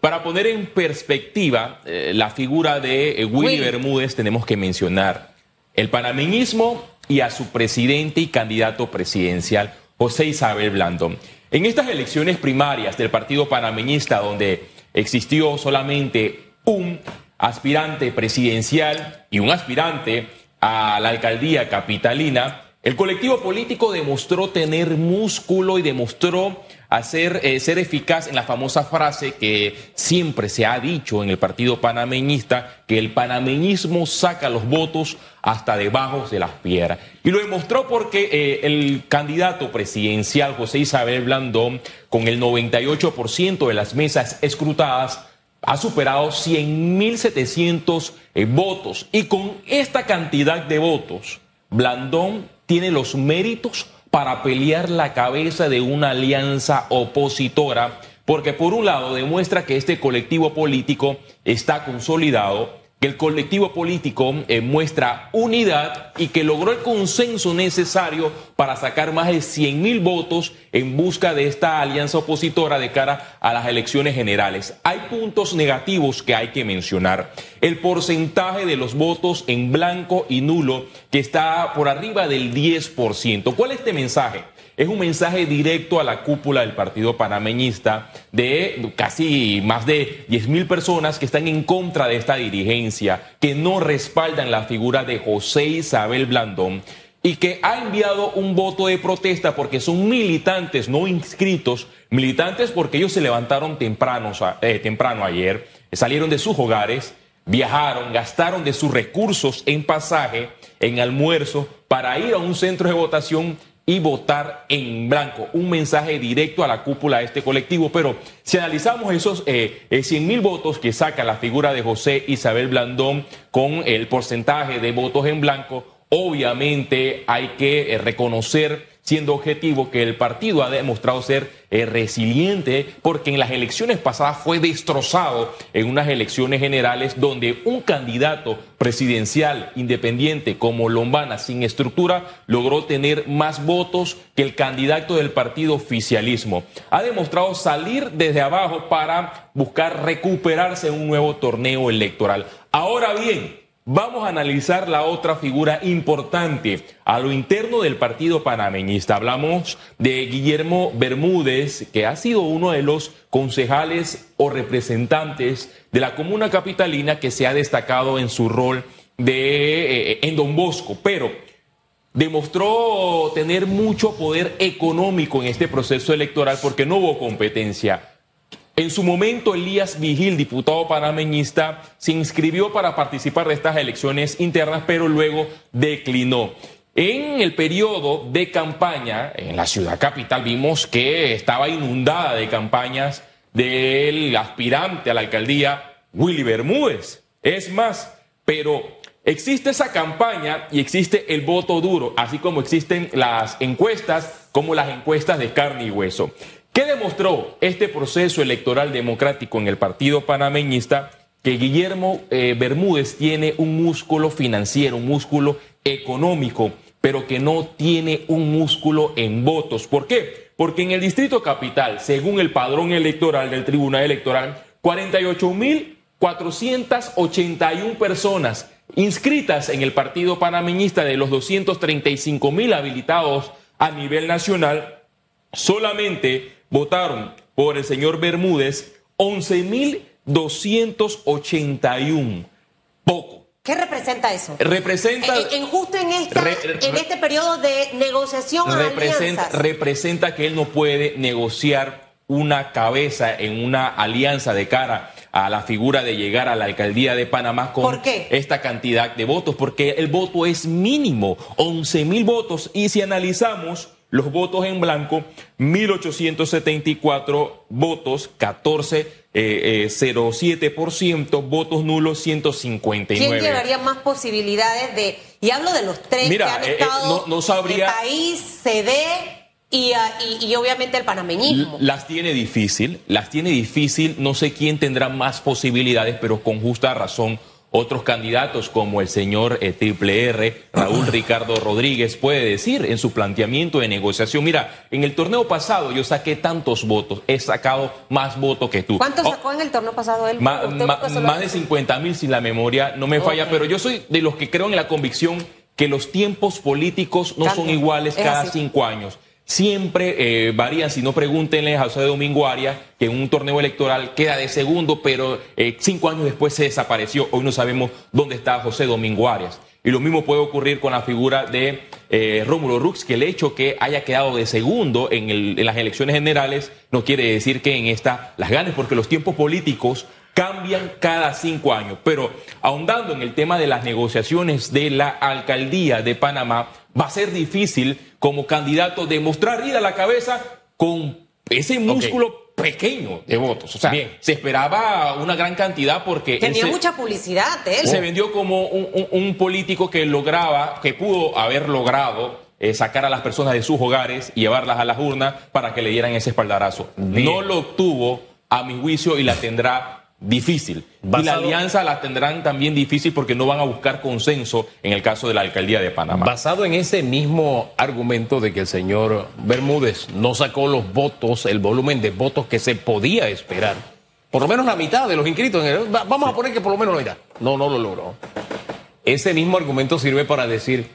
Para poner en perspectiva eh, la figura de eh, Willy, Willy. Bermúdez, tenemos que mencionar el panameñismo y a su presidente y candidato presidencial, José Isabel Blandón. En estas elecciones primarias del Partido Panameñista, donde existió solamente un aspirante presidencial y un aspirante a la alcaldía capitalina, el colectivo político demostró tener músculo y demostró hacer, eh, ser eficaz en la famosa frase que siempre se ha dicho en el partido panameñista, que el panameñismo saca los votos hasta debajo de las piedras. Y lo demostró porque eh, el candidato presidencial José Isabel Blandón, con el 98% de las mesas escrutadas, ha superado 100.700 eh, votos. Y con esta cantidad de votos, Blandón tiene los méritos para pelear la cabeza de una alianza opositora, porque por un lado demuestra que este colectivo político está consolidado, que el colectivo político eh, muestra unidad y que logró el consenso necesario para sacar más de 100 mil votos en busca de esta alianza opositora de cara a las elecciones generales. Hay puntos negativos que hay que mencionar. El porcentaje de los votos en blanco y nulo que está por arriba del 10%. ¿Cuál es este mensaje? Es un mensaje directo a la cúpula del Partido Panameñista de casi más de 10 mil personas que están en contra de esta dirigencia, que no respaldan la figura de José Isabel Blandón y que ha enviado un voto de protesta porque son militantes no inscritos, militantes porque ellos se levantaron temprano, eh, temprano ayer, salieron de sus hogares, viajaron, gastaron de sus recursos en pasaje, en almuerzo, para ir a un centro de votación y votar en blanco. Un mensaje directo a la cúpula de este colectivo. Pero si analizamos esos eh, 100 mil votos que saca la figura de José Isabel Blandón con el porcentaje de votos en blanco, obviamente hay que eh, reconocer, siendo objetivo, que el partido ha demostrado ser eh, resiliente porque en las elecciones pasadas fue destrozado en unas elecciones generales donde un candidato presidencial independiente como Lombana sin estructura logró tener más votos que el candidato del partido oficialismo. Ha demostrado salir desde abajo para buscar recuperarse en un nuevo torneo electoral. Ahora bien, Vamos a analizar la otra figura importante a lo interno del partido panameñista. Hablamos de Guillermo Bermúdez, que ha sido uno de los concejales o representantes de la comuna capitalina que se ha destacado en su rol de eh, en Don Bosco, pero demostró tener mucho poder económico en este proceso electoral porque no hubo competencia. En su momento, Elías Vigil, diputado panameñista, se inscribió para participar de estas elecciones internas, pero luego declinó. En el periodo de campaña, en la ciudad capital, vimos que estaba inundada de campañas del aspirante a la alcaldía, Willy Bermúdez. Es más, pero existe esa campaña y existe el voto duro, así como existen las encuestas, como las encuestas de carne y hueso. ¿Qué demostró este proceso electoral democrático en el partido panameñista? Que Guillermo eh, Bermúdez tiene un músculo financiero, un músculo económico, pero que no tiene un músculo en votos. ¿Por qué? Porque en el Distrito Capital, según el padrón electoral del Tribunal Electoral, 48.481 personas inscritas en el partido panameñista de los 235.000 habilitados a nivel nacional, solamente votaron por el señor Bermúdez 11.281. Poco. ¿Qué representa eso? Representa. En, en justo en, esta, Re- en este periodo de negociación representa, alianzas. representa que él no puede negociar una cabeza en una alianza de cara a la figura de llegar a la alcaldía de Panamá con ¿Por qué? esta cantidad de votos, porque el voto es mínimo, 11 mil votos, y si analizamos los votos en blanco, 1874 votos, 14,07%, votos nulos, 159. ¿Quién llevaría más posibilidades de.? Y hablo de los tres Mira, que han eh, eh, estado. no- no sabría- El país, CD y, ah, y, y obviamente el panameñismo. Las tiene difícil, las tiene difícil, no sé quién tendrá más posibilidades, pero con justa razón otros candidatos como el señor eh, Triple R, Raúl Ricardo Rodríguez, puede decir en su planteamiento de negociación, mira, en el torneo pasado yo saqué tantos votos, he sacado más votos que tú. ¿Cuántos oh, sacó en el torneo pasado él? más de 50 mil, si la memoria no me falla, pero yo soy de los que creo en la convicción que los tiempos políticos no son iguales cada cinco años siempre eh, varían, si no pregúntenle a José Domingo Arias, que en un torneo electoral queda de segundo, pero eh, cinco años después se desapareció. Hoy no sabemos dónde está José Domingo Arias. Y lo mismo puede ocurrir con la figura de eh, Rómulo Rux, que el hecho que haya quedado de segundo en, en las elecciones generales no quiere decir que en esta las ganes, porque los tiempos políticos cambian cada cinco años. Pero ahondando en el tema de las negociaciones de la alcaldía de Panamá, va a ser difícil como candidato demostrar ir a la cabeza con ese músculo pequeño de votos. O sea, se esperaba una gran cantidad porque... Tenía mucha publicidad él. Se vendió como un, político que lograba, que pudo haber logrado eh, sacar a las personas de sus hogares y llevarlas a las urnas para que le dieran ese espaldarazo. No lo obtuvo, a mi juicio, y la tendrá difícil. Y la alianza la tendrán también difícil porque no van a buscar consenso en el caso de la alcaldía de Panamá. Basado en ese mismo argumento de que el señor Bermúdez no sacó los votos, el volumen de votos que se podía esperar, por lo menos la mitad de los inscritos, vamos a poner que por lo menos la mitad, no, no lo logró. Ese mismo argumento sirve para decir,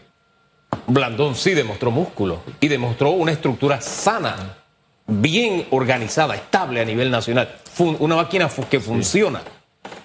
Blandón sí demostró músculo y demostró una estructura sana bien organizada, estable a nivel nacional, una máquina que funciona.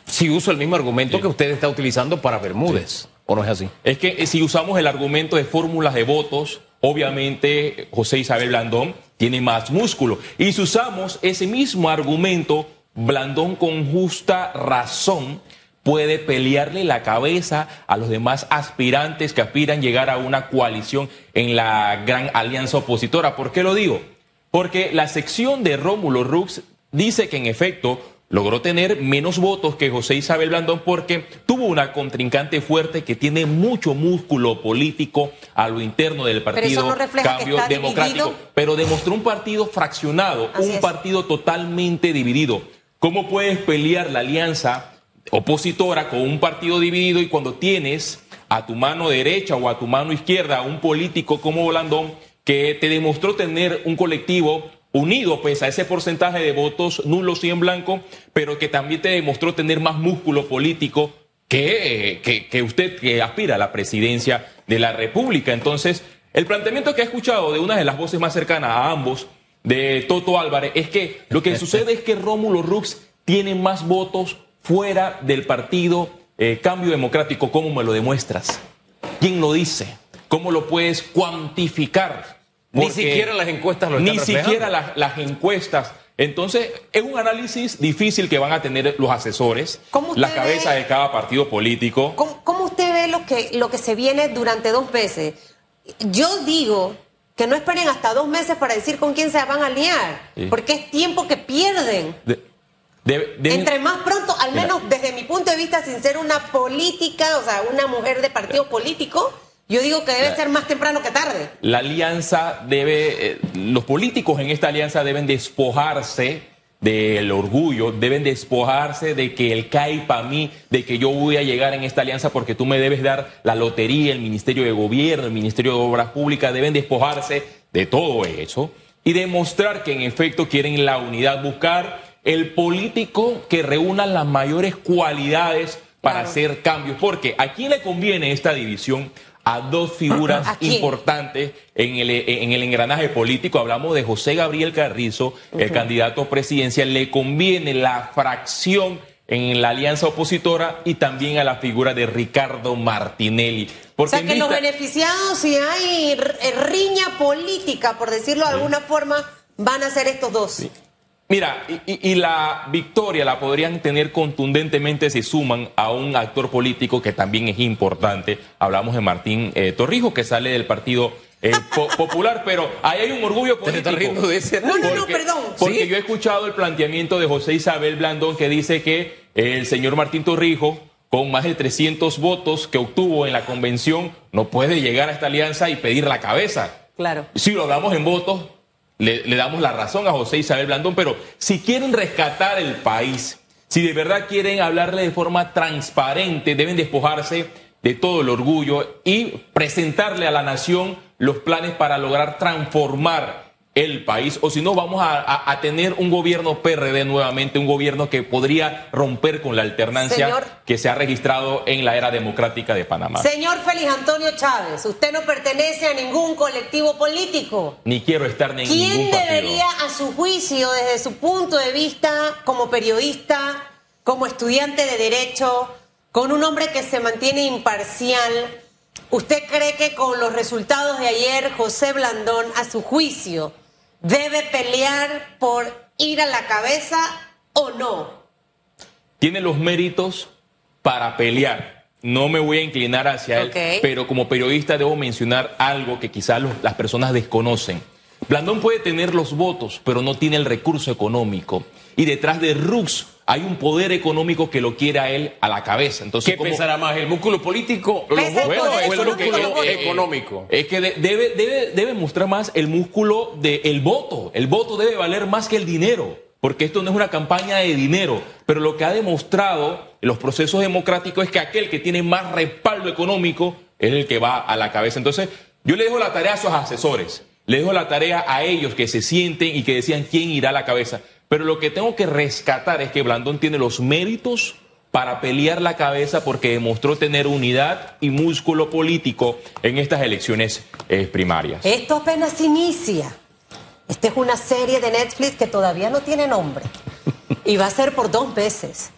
Si uso el mismo argumento que usted está utilizando para Bermúdez, ¿o no es así? Es que eh, si usamos el argumento de fórmulas de votos, obviamente José Isabel Blandón tiene más músculo. Y si usamos ese mismo argumento, Blandón con justa razón puede pelearle la cabeza a los demás aspirantes que aspiran llegar a una coalición en la gran alianza opositora. ¿Por qué lo digo? Porque la sección de Rómulo Rux dice que en efecto logró tener menos votos que José Isabel Blandón porque tuvo una contrincante fuerte que tiene mucho músculo político a lo interno del partido Cambio Democrático, pero demostró un partido fraccionado, un partido totalmente dividido. ¿Cómo puedes pelear la alianza opositora con un partido dividido y cuando tienes a tu mano derecha o a tu mano izquierda un político como Blandón que te demostró tener un colectivo unido pese a ese porcentaje de votos nulos y en blanco, pero que también te demostró tener más músculo político que, que, usted que aspira a la presidencia de la República. Entonces, el planteamiento que ha escuchado de una de las voces más cercanas a ambos, de Toto Álvarez, es que lo que sucede es que Rómulo Rux tiene más votos fuera del partido eh, Cambio Democrático. ¿Cómo me lo demuestras? ¿Quién lo dice? ¿Cómo lo puedes cuantificar? Ni siquiera las encuestas lo están Ni siquiera las, encuestas. Entonces, es un análisis difícil que van a tener los asesores, la cabeza de cada partido político. ¿Cómo, usted ve lo que, lo que se viene durante dos meses? Yo digo que no esperen hasta dos meses para decir con quién se van a aliar, porque es tiempo que pierden. Entre más pronto, al menos desde mi punto de vista, sin ser una política, o sea, una mujer de partido político, yo digo que debe ser más temprano que tarde. La alianza debe, eh, los políticos en esta alianza deben despojarse del orgullo, deben despojarse de que el CAI para mí, de que yo voy a llegar en esta alianza porque tú me debes dar la lotería, el Ministerio de Gobierno, el Ministerio de Obras Públicas, deben despojarse de todo eso y demostrar que en efecto quieren la unidad, buscar el político que reúna las mayores cualidades para hacer cambios, porque a quién le conviene esta división, a dos figuras importantes en el, en el engranaje político. Hablamos de José Gabriel Carrizo, el candidato presidencial. Le conviene la fracción en la alianza opositora y también a la figura de Ricardo Martinelli. Porque o sea que los beneficiados, si hay riña política, por decirlo de alguna forma, van a ser estos dos. Mira, y, la victoria la podrían tener contundentemente si suman a un actor político que también es importante. Hablamos de Martín eh, Torrijos, que sale del Partido eh, Popular, pero ahí hay un orgullo político. de ese no, no, no, perdón. Porque yo he escuchado el planteamiento de José Isabel Blandón que dice que el señor Martín Torrijos, con más de 300 votos que obtuvo en la convención, no puede llegar a esta alianza y pedir la cabeza. Claro. Si lo damos en votos, le, damos la razón a José Isabel Blandón, pero si quieren rescatar el país, Si de verdad quieren hablarle de forma transparente, deben despojarse de todo el orgullo y presentarle a la nación los planes para lograr transformar el país, o si no, vamos a, tener un gobierno PRD nuevamente, un gobierno que podría romper con la alternancia que se ha registrado en la era democrática de Panamá. Señor Félix Antonio Chávez, usted no pertenece a ningún colectivo político. Ni quiero estar en ningún partido. ¿Quién debería, a su juicio, desde su punto de vista, como periodista, como estudiante de Derecho, con un hombre que se mantiene imparcial, ¿usted cree que con los resultados de ayer, José Blandón, a su juicio, debe pelear por ir a la cabeza o no? Tiene los méritos para pelear. No me voy a inclinar hacia él, pero como periodista debo mencionar algo que quizás las personas desconocen. Blandón puede tener los votos, pero no tiene el recurso económico. Y detrás de Rux hay un poder económico que lo quiere a él a la cabeza. Entonces, ¿Qué pesará más, el músculo político o el músculo económico? Es que debe, debe, debe mostrar más el músculo del voto. El voto debe valer más que el dinero porque esto no es una campaña de dinero, pero lo que ha demostrado en los procesos democráticos es que aquel que tiene más respaldo económico es el que va a la cabeza. Entonces, yo le dejo la tarea a sus asesores, le dejo la tarea a ellos que se sienten y que decían quién irá a la cabeza. Pero lo que tengo que rescatar es que Blandón tiene los méritos para pelear la cabeza porque demostró tener unidad y músculo político en estas elecciones eh, primarias. Esto apenas inicia. Esta es una serie de Netflix que todavía no tiene nombre y va a ser por dos veces.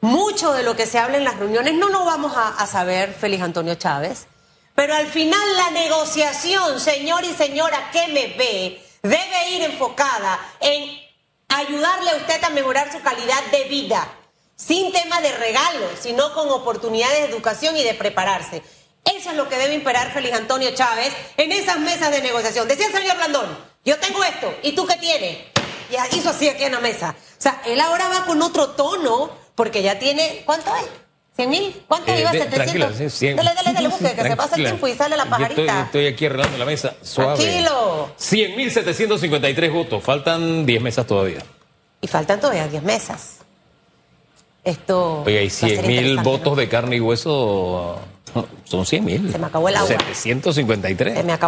Mucho de lo que se habla en las reuniones no lo vamos a, saber, Félix Antonio Chávez, pero al final la negociación, señor y señora que me ve, debe ir enfocada en ayudarle a usted a mejorar su calidad de vida, sin tema de regalos, sino con oportunidades de educación y de prepararse. Eso es lo que debe imperar Félix Antonio Chávez en esas mesas de negociación. Decía el señor Blandón, yo tengo esto, ¿y tú qué tienes? Y hizo así aquí en la mesa. O sea, él ahora va con otro tono, porque ya tiene, ¿cuánto hay? ¿100 mil? ¿Cuánto eh, iba? De, 700. 100. Dale, dale, dale, busque, que se pasa el tiempo y sale la pajarita. Estoy, estoy, aquí arreglando la mesa, suave. Tranquilo. 100 mil 753 votos, faltan 10 mesas todavía. Y faltan todavía 10 mesas. Esto. Oye, hay 100 mil votos de carne y hueso. Son 100 mil. Se me acabó el agua. 753. Se me acabó.